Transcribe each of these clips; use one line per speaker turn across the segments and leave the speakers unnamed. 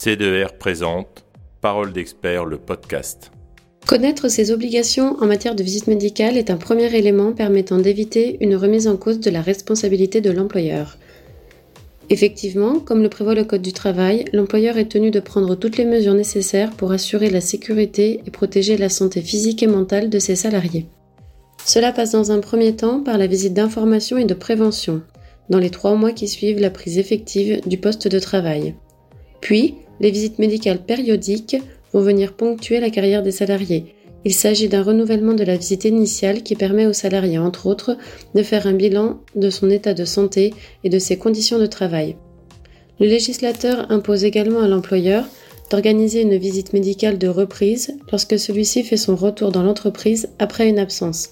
C2R présente Parole d'expert, le podcast.
Connaître ses obligations en matière de visite médicale est un premier élément permettant d'éviter une remise en cause de la responsabilité de l'employeur. Effectivement, comme le prévoit le Code du travail, l'employeur est tenu de prendre toutes les mesures nécessaires pour assurer la sécurité et protéger la santé physique et mentale de ses salariés. Cela passe dans un premier temps par la visite d'information et de prévention, dans les trois mois qui suivent la prise effective du poste de travail. Puis, les visites médicales périodiques vont venir ponctuer la carrière des salariés. Il s'agit d'un renouvellement de la visite initiale qui permet aux salariés, entre autres, de faire un bilan de son état de santé et de ses conditions de travail. Le législateur impose également à l'employeur d'organiser une visite médicale de reprise lorsque celui-ci fait son retour dans l'entreprise après une absence.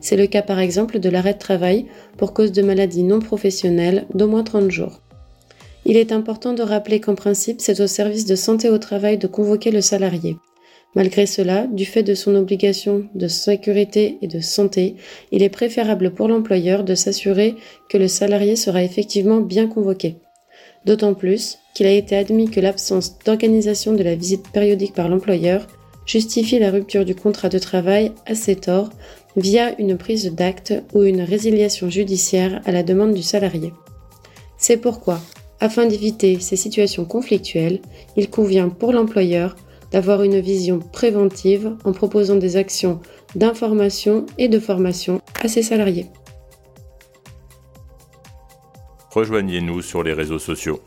C'est le cas par exemple de l'arrêt de travail pour cause de maladie non professionnelle d'au moins 30 jours. Il est important de rappeler qu'en principe, c'est au service de santé au travail de convoquer le salarié. Malgré cela, du fait de son obligation de sécurité et de santé, il est préférable pour l'employeur de s'assurer que le salarié sera effectivement bien convoqué. D'autant plus qu'il a été admis que l'absence d'organisation de la visite périodique par l'employeur justifie la rupture du contrat de travail à ses torts via une prise d'acte ou une résiliation judiciaire à la demande du salarié. C'est pourquoi, afin d'éviter ces situations conflictuelles, il convient pour l'employeur d'avoir une vision préventive en proposant des actions d'information et de formation à ses salariés.
Rejoignez-nous sur les réseaux sociaux.